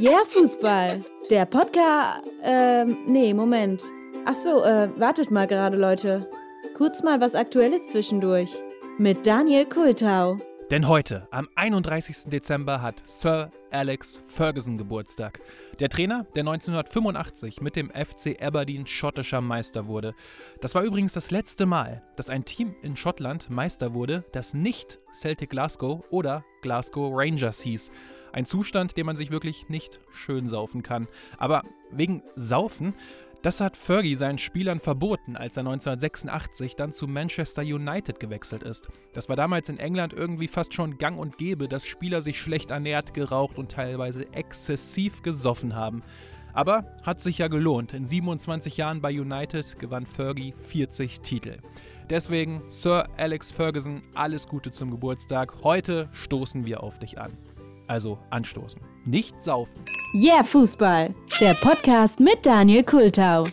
Yeah, Fußball. Der Podcast. Ähm, nee, Moment. Ach so, äh, wartet mal gerade, Leute. Kurz mal was Aktuelles zwischendurch. Mit Daniel Kultau. Denn heute, am 31. Dezember, hat Sir Alex Ferguson Geburtstag. Der Trainer, der 1985 mit dem FC Aberdeen schottischer Meister wurde. Das war übrigens das letzte Mal, dass ein Team in Schottland Meister wurde, das nicht Celtic Glasgow oder Glasgow Rangers hieß. Ein Zustand, den man sich wirklich nicht schön saufen kann. Aber wegen Saufen das hat Fergie seinen Spielern verboten, als er 1986 dann zu Manchester United gewechselt ist. Das war damals in England irgendwie fast schon gang und gäbe, dass Spieler sich schlecht ernährt, geraucht und teilweise exzessiv gesoffen haben. Aber hat sich ja gelohnt. In 27 Jahren bei United gewann Fergie 40 Titel. Deswegen, Sir Alex Ferguson, alles Gute zum Geburtstag. Heute stoßen wir auf dich an. Also anstoßen. Nicht saufen. Yeah, Fußball. Der Podcast mit Daniel Kultau.